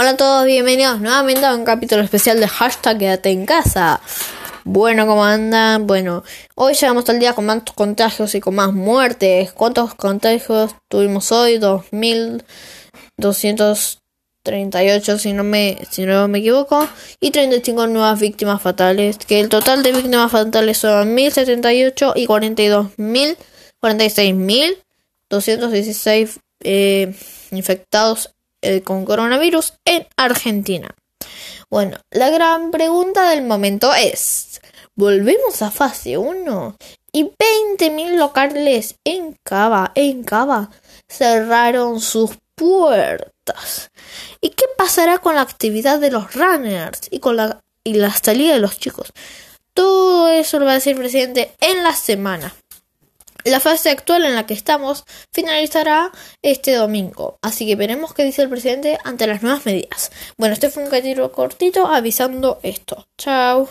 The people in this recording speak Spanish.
Hola a todos, bienvenidos nuevamente a un capítulo especial de hashtag Quédate en casa. Bueno, ¿cómo andan? Bueno, hoy llegamos al día con más contagios y con más muertes. ¿Cuántos contagios tuvimos hoy? 2.238 si no me, si no me equivoco. Y 35 nuevas víctimas fatales. Que el total de víctimas fatales son 1.078 y 42.000, 46.216 eh, infectados eh, con coronavirus en Argentina. Bueno, la gran pregunta del momento es, ¿volvemos a fase 1? Y 20.000 locales en Cava, en Cava, cerraron sus puertas. ¿Y qué pasará con la actividad de los runners y con la, y la salida de los chicos? Todo eso lo va a decir el presidente en la semana. La fase actual en la que estamos finalizará este domingo, así que veremos qué dice el presidente ante las nuevas medidas. Bueno, este fue un capítulo cortito avisando esto. Chao.